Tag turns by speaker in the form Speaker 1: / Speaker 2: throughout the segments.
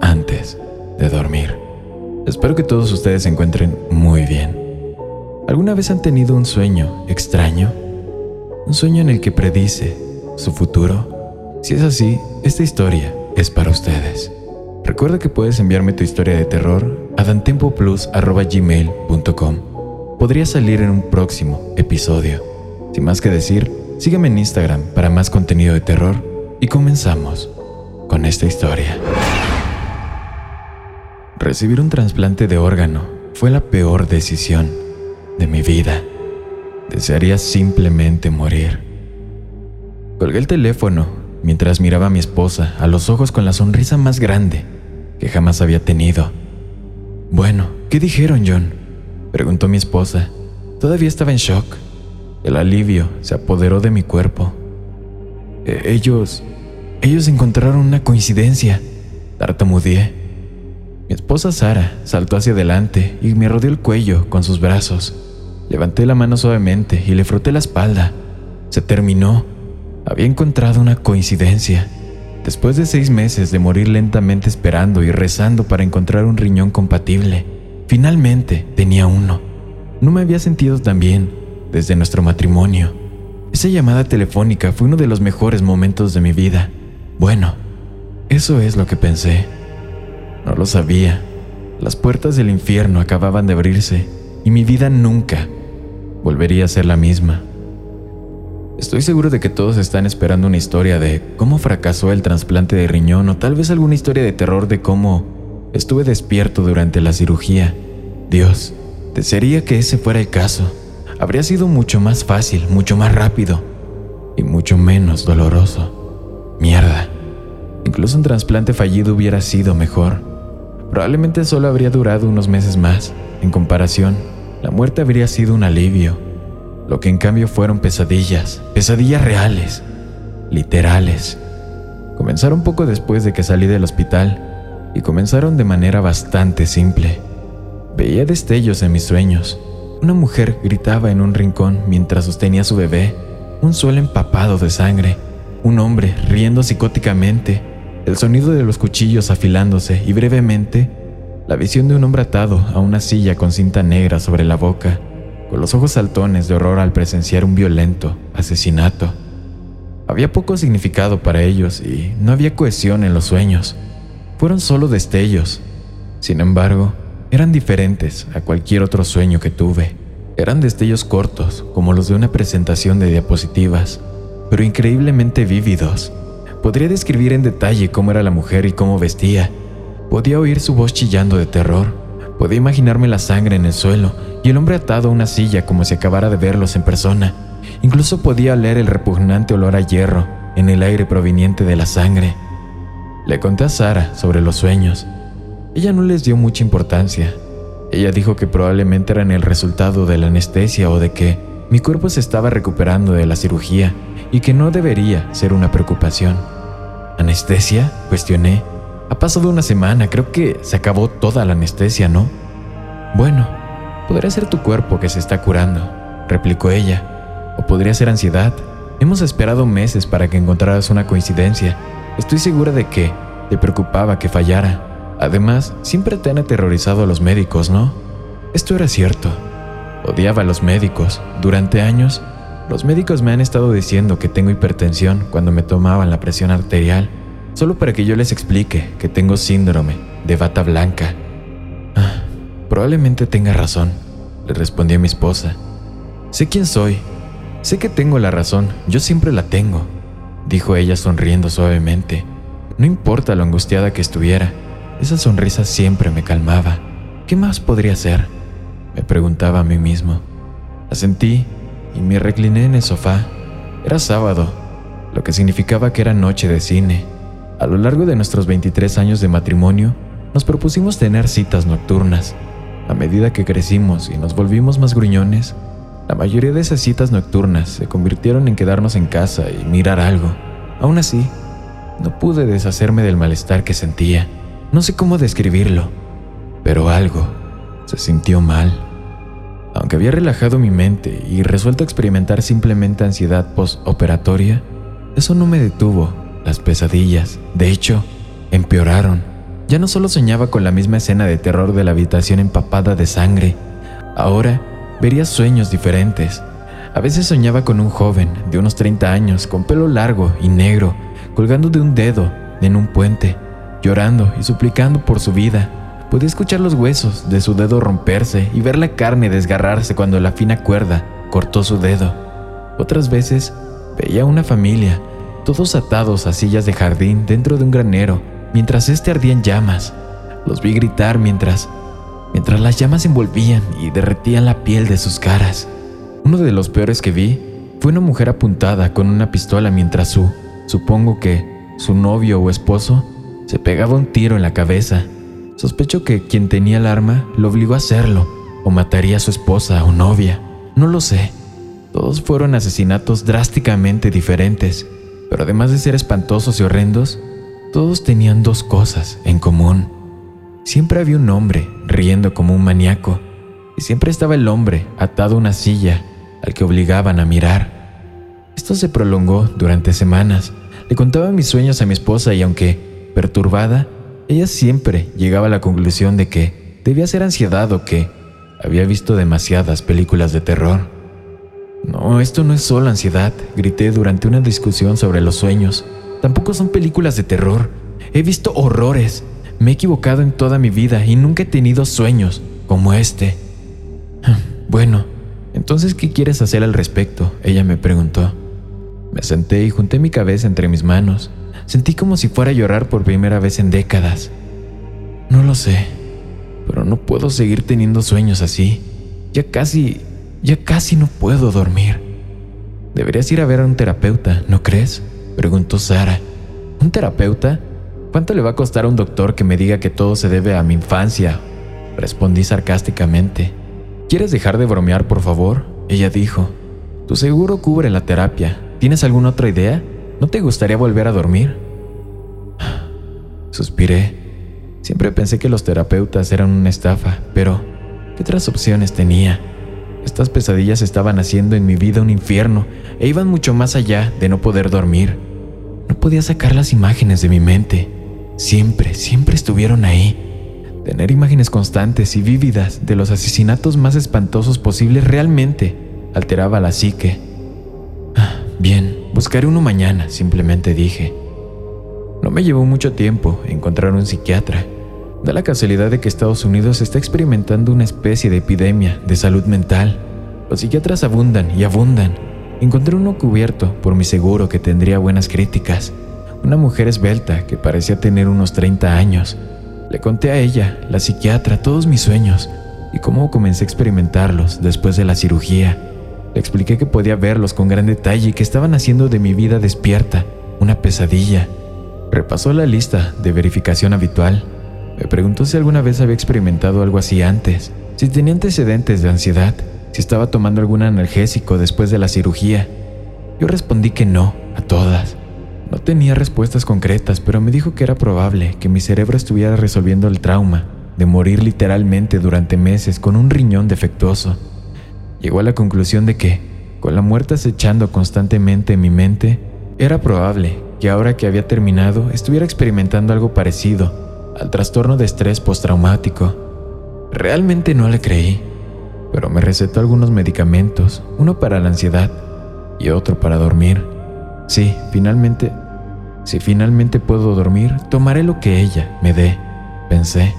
Speaker 1: antes de dormir. Espero que todos ustedes se encuentren muy bien. ¿Alguna vez han tenido un sueño extraño? Un sueño en el que predice su futuro. Si es así, esta historia es para ustedes. Recuerda que puedes enviarme tu historia de terror a dantempoplus.gmail.com. Podría salir en un próximo episodio. Sin más que decir, sígueme en Instagram para más contenido de terror y comenzamos con esta historia. Recibir un trasplante de órgano fue la peor decisión de mi vida. Desearía simplemente morir. Colgué el teléfono mientras miraba a mi esposa a los ojos con la sonrisa más grande que jamás había tenido. Bueno, ¿qué dijeron, John? Preguntó mi esposa. Todavía estaba en shock. El alivio se apoderó de mi cuerpo. E ellos... Ellos encontraron una coincidencia. Tartamudeé. Mi esposa Sara saltó hacia adelante y me rodeó el cuello con sus brazos. Levanté la mano suavemente y le froté la espalda. Se terminó. Había encontrado una coincidencia. Después de seis meses de morir lentamente esperando y rezando para encontrar un riñón compatible, finalmente tenía uno. No me había sentido tan bien desde nuestro matrimonio. Esa llamada telefónica fue uno de los mejores momentos de mi vida. Bueno, eso es lo que pensé. No lo sabía. Las puertas del infierno acababan de abrirse y mi vida nunca volvería a ser la misma. Estoy seguro de que todos están esperando una historia de cómo fracasó el trasplante de riñón o tal vez alguna historia de terror de cómo estuve despierto durante la cirugía. Dios, desearía que ese fuera el caso. Habría sido mucho más fácil, mucho más rápido y mucho menos doloroso. Mierda. Incluso un trasplante fallido hubiera sido mejor. Probablemente solo habría durado unos meses más. En comparación, la muerte habría sido un alivio. Lo que en cambio fueron pesadillas, pesadillas reales, literales. Comenzaron poco después de que salí del hospital y comenzaron de manera bastante simple. Veía destellos en mis sueños. Una mujer gritaba en un rincón mientras sostenía su bebé, un suelo empapado de sangre, un hombre riendo psicóticamente el sonido de los cuchillos afilándose y brevemente la visión de un hombre atado a una silla con cinta negra sobre la boca, con los ojos saltones de horror al presenciar un violento asesinato. Había poco significado para ellos y no había cohesión en los sueños. Fueron solo destellos. Sin embargo, eran diferentes a cualquier otro sueño que tuve. Eran destellos cortos, como los de una presentación de diapositivas, pero increíblemente vívidos Podría describir en detalle cómo era la mujer y cómo vestía. Podía oír su voz chillando de terror. Podía imaginarme la sangre en el suelo y el hombre atado a una silla como si acabara de verlos en persona. Incluso podía oler el repugnante olor a hierro en el aire proveniente de la sangre. Le conté a Sara sobre los sueños. Ella no les dio mucha importancia. Ella dijo que probablemente eran el resultado de la anestesia o de que mi cuerpo se estaba recuperando de la cirugía y que no debería ser una preocupación. ¿Anestesia? Cuestioné. Ha pasado una semana, creo que se acabó toda la anestesia, ¿no? Bueno, podría ser tu cuerpo que se está curando, replicó ella. O podría ser ansiedad. Hemos esperado meses para que encontraras una coincidencia. Estoy segura de que te preocupaba que fallara. Además, siempre te han aterrorizado a los médicos, ¿no? Esto era cierto. Odiaba a los médicos. Durante años los médicos me han estado diciendo que tengo hipertensión cuando me tomaban la presión arterial, solo para que yo les explique que tengo síndrome de bata blanca. Ah, probablemente tenga razón, le respondí mi esposa. Sé quién soy. Sé que tengo la razón. Yo siempre la tengo, dijo ella sonriendo suavemente. No importa lo angustiada que estuviera, esa sonrisa siempre me calmaba. ¿Qué más podría ser? Me preguntaba a mí mismo. Asentí y me recliné en el sofá. Era sábado, lo que significaba que era noche de cine. A lo largo de nuestros 23 años de matrimonio, nos propusimos tener citas nocturnas. A medida que crecimos y nos volvimos más gruñones, la mayoría de esas citas nocturnas se convirtieron en quedarnos en casa y mirar algo. Aún así, no pude deshacerme del malestar que sentía. No sé cómo describirlo, pero algo se sintió mal. Aunque había relajado mi mente y resuelto experimentar simplemente ansiedad postoperatoria, eso no me detuvo. Las pesadillas, de hecho, empeoraron. Ya no solo soñaba con la misma escena de terror de la habitación empapada de sangre, ahora vería sueños diferentes. A veces soñaba con un joven de unos 30 años, con pelo largo y negro, colgando de un dedo en un puente, llorando y suplicando por su vida. Podía escuchar los huesos de su dedo romperse y ver la carne desgarrarse cuando la fina cuerda cortó su dedo. Otras veces veía una familia, todos atados a sillas de jardín dentro de un granero, mientras este ardía en llamas. Los vi gritar mientras, mientras las llamas envolvían y derretían la piel de sus caras. Uno de los peores que vi fue una mujer apuntada con una pistola mientras su, supongo que, su novio o esposo, se pegaba un tiro en la cabeza. Sospecho que quien tenía el arma lo obligó a hacerlo, o mataría a su esposa o novia. No lo sé. Todos fueron asesinatos drásticamente diferentes, pero además de ser espantosos y horrendos, todos tenían dos cosas en común. Siempre había un hombre riendo como un maníaco, y siempre estaba el hombre atado a una silla al que obligaban a mirar. Esto se prolongó durante semanas. Le contaba mis sueños a mi esposa y aunque perturbada, ella siempre llegaba a la conclusión de que debía ser ansiedad o que había visto demasiadas películas de terror. No, esto no es solo ansiedad, grité durante una discusión sobre los sueños. Tampoco son películas de terror. He visto horrores. Me he equivocado en toda mi vida y nunca he tenido sueños como este. Bueno, entonces, ¿qué quieres hacer al respecto? Ella me preguntó. Me senté y junté mi cabeza entre mis manos. Sentí como si fuera a llorar por primera vez en décadas. No lo sé, pero no puedo seguir teniendo sueños así. Ya casi, ya casi no puedo dormir. Deberías ir a ver a un terapeuta, ¿no crees? Preguntó Sara. ¿Un terapeuta? ¿Cuánto le va a costar a un doctor que me diga que todo se debe a mi infancia? Respondí sarcásticamente. ¿Quieres dejar de bromear, por favor? Ella dijo. Tu seguro cubre la terapia. ¿Tienes alguna otra idea? ¿No te gustaría volver a dormir? Suspiré. Siempre pensé que los terapeutas eran una estafa, pero ¿qué otras opciones tenía? Estas pesadillas estaban haciendo en mi vida un infierno e iban mucho más allá de no poder dormir. No podía sacar las imágenes de mi mente. Siempre, siempre estuvieron ahí. Tener imágenes constantes y vívidas de los asesinatos más espantosos posibles realmente alteraba la psique. Bien, Buscaré uno mañana, simplemente dije. No me llevó mucho tiempo encontrar un psiquiatra. Da la casualidad de que Estados Unidos está experimentando una especie de epidemia de salud mental. Los psiquiatras abundan y abundan. Encontré uno cubierto por mi seguro que tendría buenas críticas. Una mujer esbelta que parecía tener unos 30 años. Le conté a ella, la psiquiatra, todos mis sueños y cómo comencé a experimentarlos después de la cirugía. Le expliqué que podía verlos con gran detalle y que estaban haciendo de mi vida despierta una pesadilla. Repasó la lista de verificación habitual. Me preguntó si alguna vez había experimentado algo así antes, si tenía antecedentes de ansiedad, si estaba tomando algún analgésico después de la cirugía. Yo respondí que no, a todas. No tenía respuestas concretas, pero me dijo que era probable que mi cerebro estuviera resolviendo el trauma de morir literalmente durante meses con un riñón defectuoso llegó a la conclusión de que, con la muerte acechando constantemente en mi mente, era probable que ahora que había terminado estuviera experimentando algo parecido al trastorno de estrés postraumático. Realmente no le creí, pero me recetó algunos medicamentos, uno para la ansiedad y otro para dormir. Sí, finalmente, si finalmente puedo dormir, tomaré lo que ella me dé. pensé.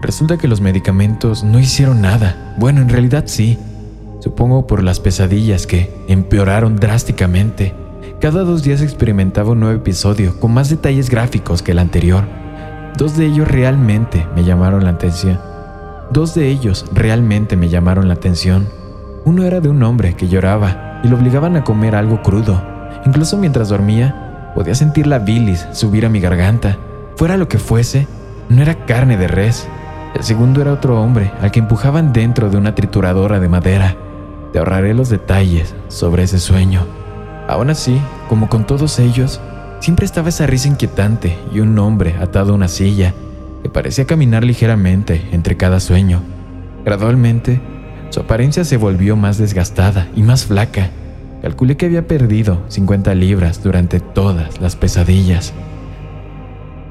Speaker 1: Resulta que los medicamentos no hicieron nada. Bueno, en realidad sí. Supongo por las pesadillas que empeoraron drásticamente. Cada dos días experimentaba un nuevo episodio con más detalles gráficos que el anterior. Dos de ellos realmente me llamaron la atención. Dos de ellos realmente me llamaron la atención. Uno era de un hombre que lloraba y lo obligaban a comer algo crudo. Incluso mientras dormía, podía sentir la bilis subir a mi garganta. Fuera lo que fuese, no era carne de res. El segundo era otro hombre al que empujaban dentro de una trituradora de madera. Te ahorraré los detalles sobre ese sueño. Aún así, como con todos ellos, siempre estaba esa risa inquietante y un hombre atado a una silla que parecía caminar ligeramente entre cada sueño. Gradualmente, su apariencia se volvió más desgastada y más flaca. Calculé que había perdido 50 libras durante todas las pesadillas.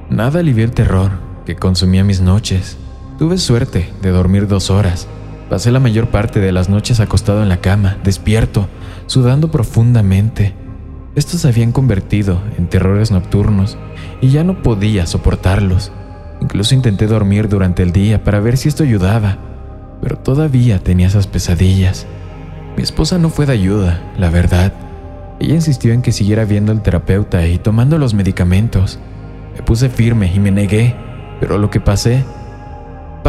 Speaker 1: Nada alivió el terror que consumía mis noches. Tuve suerte de dormir dos horas Pasé la mayor parte de las noches acostado en la cama, despierto, sudando profundamente. Estos se habían convertido en terrores nocturnos y ya no podía soportarlos. Incluso intenté dormir durante el día para ver si esto ayudaba, pero todavía tenía esas pesadillas. Mi esposa no fue de ayuda, la verdad. Ella insistió en que siguiera viendo al terapeuta y tomando los medicamentos. Me puse firme y me negué, pero lo que pasé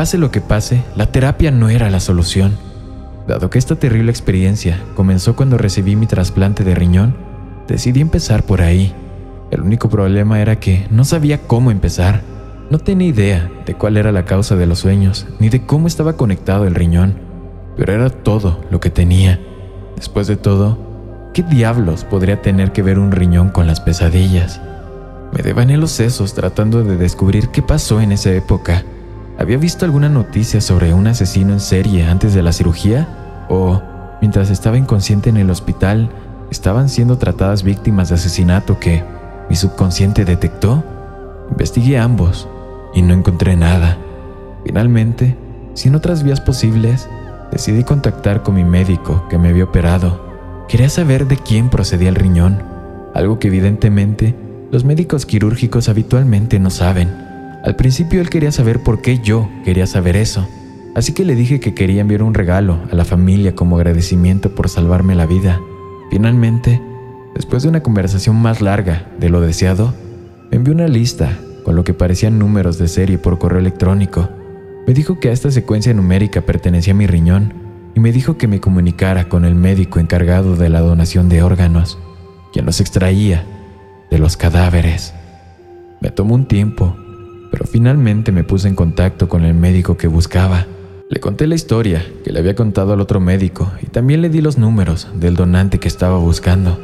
Speaker 1: Pase lo que pase, la terapia no era la solución. Dado que esta terrible experiencia comenzó cuando recibí mi trasplante de riñón, decidí empezar por ahí. El único problema era que no sabía cómo empezar. No tenía idea de cuál era la causa de los sueños, ni de cómo estaba conectado el riñón, pero era todo lo que tenía. Después de todo, ¿qué diablos podría tener que ver un riñón con las pesadillas? Me devané los sesos tratando de descubrir qué pasó en esa época. ¿Había visto alguna noticia sobre un asesino en serie antes de la cirugía? ¿O, mientras estaba inconsciente en el hospital, estaban siendo tratadas víctimas de asesinato que mi subconsciente detectó? Investigué ambos y no encontré nada. Finalmente, sin otras vías posibles, decidí contactar con mi médico que me había operado. Quería saber de quién procedía el riñón, algo que evidentemente los médicos quirúrgicos habitualmente no saben. Al principio él quería saber por qué yo quería saber eso, así que le dije que quería enviar un regalo a la familia como agradecimiento por salvarme la vida. Finalmente, después de una conversación más larga de lo deseado, me envió una lista con lo que parecían números de serie por correo electrónico. Me dijo que a esta secuencia numérica pertenecía mi riñón y me dijo que me comunicara con el médico encargado de la donación de órganos, quien los extraía de los cadáveres. Me tomó un tiempo pero finalmente me puse en contacto con el médico que buscaba. Le conté la historia que le había contado al otro médico y también le di los números del donante que estaba buscando.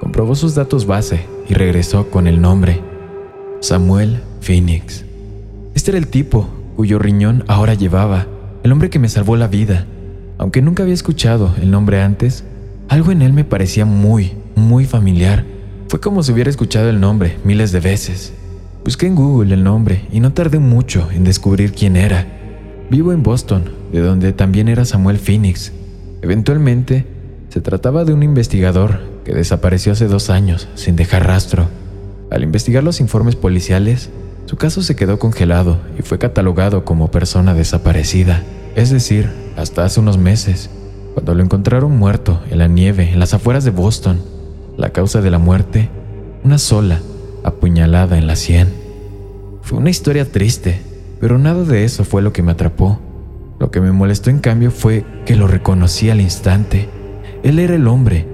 Speaker 1: Comprobó sus datos base y regresó con el nombre. Samuel Phoenix. Este era el tipo cuyo riñón ahora llevaba, el hombre que me salvó la vida. Aunque nunca había escuchado el nombre antes, algo en él me parecía muy, muy familiar. Fue como si hubiera escuchado el nombre miles de veces. Busqué en Google el nombre y no tardé mucho en descubrir quién era. Vivo en Boston, de donde también era Samuel Phoenix. Eventualmente, se trataba de un investigador que desapareció hace dos años sin dejar rastro. Al investigar los informes policiales, su caso se quedó congelado y fue catalogado como persona desaparecida, es decir, hasta hace unos meses, cuando lo encontraron muerto en la nieve en las afueras de Boston. La causa de la muerte, una sola, apuñalada en la sien. Fue una historia triste, pero nada de eso fue lo que me atrapó. Lo que me molestó en cambio fue que lo reconocí al instante. Él era el hombre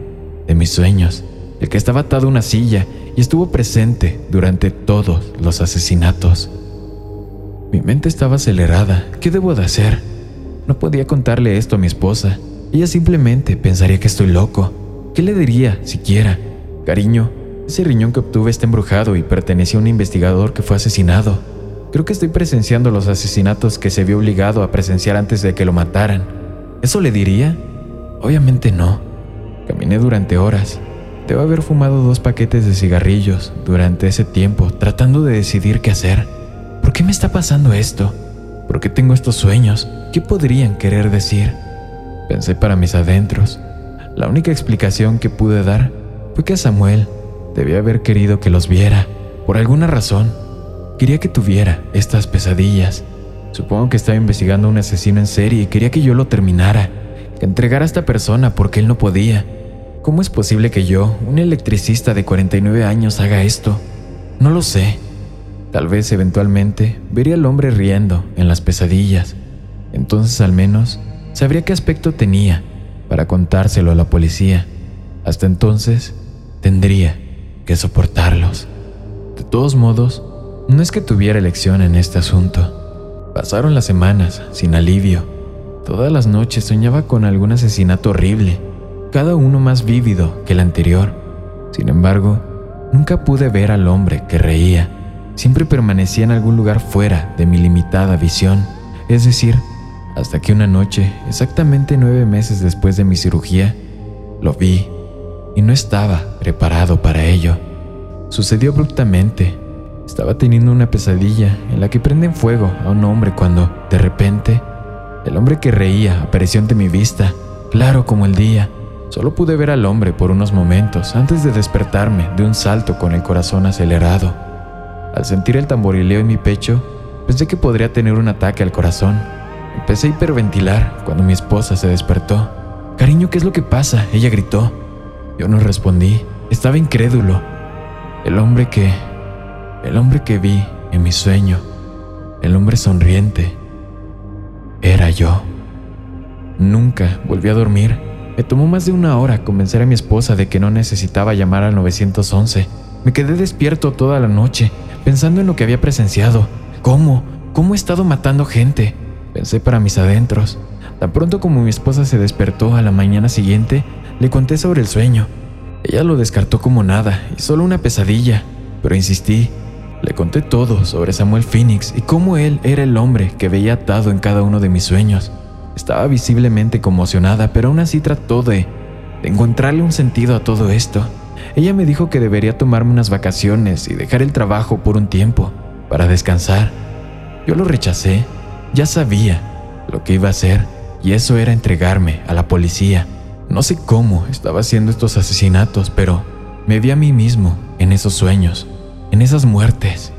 Speaker 1: de mis sueños, el que estaba atado a una silla y estuvo presente durante todos los asesinatos. Mi mente estaba acelerada. ¿Qué debo de hacer? No podía contarle esto a mi esposa. Ella simplemente pensaría que estoy loco. ¿Qué le diría siquiera? Cariño, ese riñón que obtuve está embrujado y pertenecía a un investigador que fue asesinado. Creo que estoy presenciando los asesinatos que se vio obligado a presenciar antes de que lo mataran. ¿Eso le diría? Obviamente no. Caminé durante horas. Debo haber fumado dos paquetes de cigarrillos durante ese tiempo tratando de decidir qué hacer. ¿Por qué me está pasando esto? ¿Por qué tengo estos sueños? ¿Qué podrían querer decir? Pensé para mis adentros. La única explicación que pude dar fue que Samuel Debía haber querido que los viera, por alguna razón. quería que tuviera estas pesadillas. Supongo que estaba investigando un asesino en serie y quería que yo lo terminara, que entregara a esta persona porque él no podía. ¿Cómo es posible que yo, un electricista de 49 años, haga esto? No lo sé. Tal vez eventualmente vería al hombre riendo en las pesadillas. Entonces al menos sabría qué aspecto tenía para contárselo a la policía. Hasta entonces tendría que soportarlos. De todos modos, no es que tuviera elección en este asunto. Pasaron las semanas sin alivio. Todas las noches soñaba con algún asesinato horrible, cada uno más vívido que el anterior. Sin embargo, nunca pude ver al hombre que reía. Siempre permanecía en algún lugar fuera de mi limitada visión, es decir, hasta que una noche, exactamente nueve meses después de mi cirugía, lo vi y no estaba preparado para ello. Sucedió abruptamente. Estaba teniendo una pesadilla en la que prenden fuego a un hombre cuando, de repente, el hombre que reía apareció ante mi vista, claro como el día. Solo pude ver al hombre por unos momentos antes de despertarme de un salto con el corazón acelerado. Al sentir el tamborileo en mi pecho, pensé que podría tener un ataque al corazón. Empecé a hiperventilar cuando mi esposa se despertó. Cariño, ¿qué es lo que pasa? Ella gritó. Yo no respondí. Estaba incrédulo. El hombre que... El hombre que vi en mi sueño, el hombre sonriente, era yo. Nunca volví a dormir. Me tomó más de una hora convencer a mi esposa de que no necesitaba llamar al 911. Me quedé despierto toda la noche, pensando en lo que había presenciado. ¿Cómo? ¿Cómo he estado matando gente? Pensé para mis adentros. Tan pronto como mi esposa se despertó a la mañana siguiente, le conté sobre el sueño. Ella lo descartó como nada y solo una pesadilla, pero insistí. Le conté todo sobre Samuel Phoenix y cómo él era el hombre que veía atado en cada uno de mis sueños. Estaba visiblemente conmocionada, pero aún así trató de, de encontrarle un sentido a todo esto. Ella me dijo que debería tomarme unas vacaciones y dejar el trabajo por un tiempo, para descansar. Yo lo rechacé ya sabía lo que iba a hacer y eso era entregarme a la policía. No sé cómo estaba haciendo estos asesinatos, pero me vi a mí mismo en esos sueños, en esas muertes.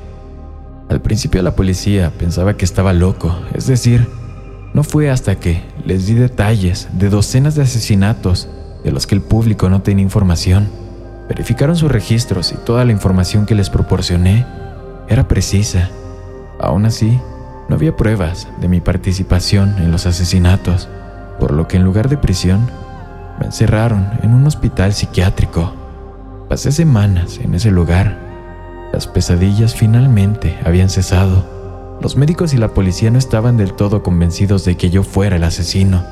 Speaker 1: Al principio la policía pensaba que estaba loco, es decir, no fue hasta que les di detalles de docenas de asesinatos de los que el público no tenía información. Verificaron sus registros y toda la información que les proporcioné era precisa. Aún así, no había pruebas de mi participación en los asesinatos, por lo que en lugar de prisión, me encerraron en un hospital psiquiátrico. Pasé semanas en ese lugar. Las pesadillas finalmente habían cesado. Los médicos y la policía no estaban del todo convencidos de que yo fuera el asesino,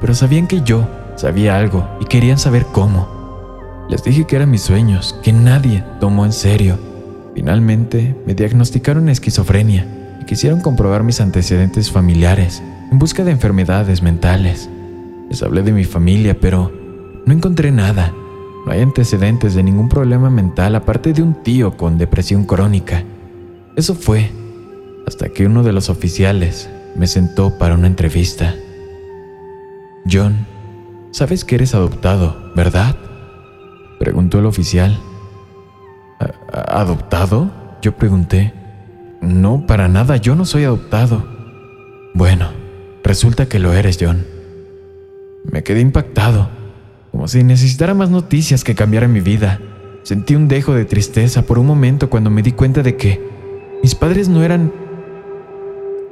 Speaker 1: pero sabían que yo sabía algo y querían saber cómo. Les dije que eran mis sueños, que nadie tomó en serio. Finalmente me diagnosticaron esquizofrenia quisieron comprobar mis antecedentes familiares en busca de enfermedades mentales. Les hablé de mi familia, pero no encontré nada. No hay antecedentes de ningún problema mental aparte de un tío con depresión crónica. Eso fue hasta que uno de los oficiales me sentó para una entrevista. John, sabes que eres adoptado, ¿verdad? Preguntó el oficial. ¿Adoptado? Yo pregunté. No, para nada, yo no soy adoptado. Bueno, resulta que lo eres, John. Me quedé impactado, como si necesitara más noticias que cambiaran mi vida. Sentí un dejo de tristeza por un momento cuando me di cuenta de que mis padres no eran...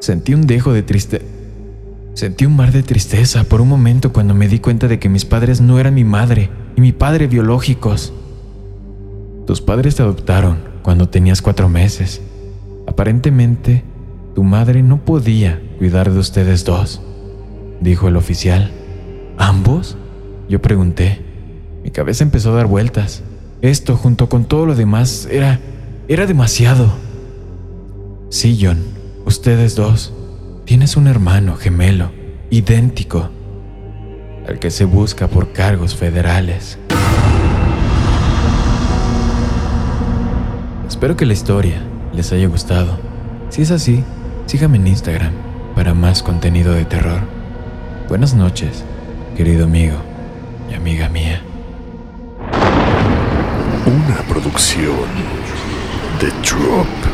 Speaker 1: Sentí un dejo de tristeza... Sentí un mar de tristeza por un momento cuando me di cuenta de que mis padres no eran mi madre y mi padre biológicos. Tus padres te adoptaron cuando tenías cuatro meses Aparentemente, tu madre no podía cuidar de ustedes dos, dijo el oficial. ¿Ambos? Yo pregunté. Mi cabeza empezó a dar vueltas. Esto, junto con todo lo demás, era... era demasiado. Sí, John, ustedes dos. Tienes un hermano gemelo, idéntico, al que se busca por cargos federales. Espero que la historia les haya gustado. Si es así, síganme en Instagram para más contenido de terror. Buenas noches, querido amigo y amiga mía.
Speaker 2: Una producción de Drop.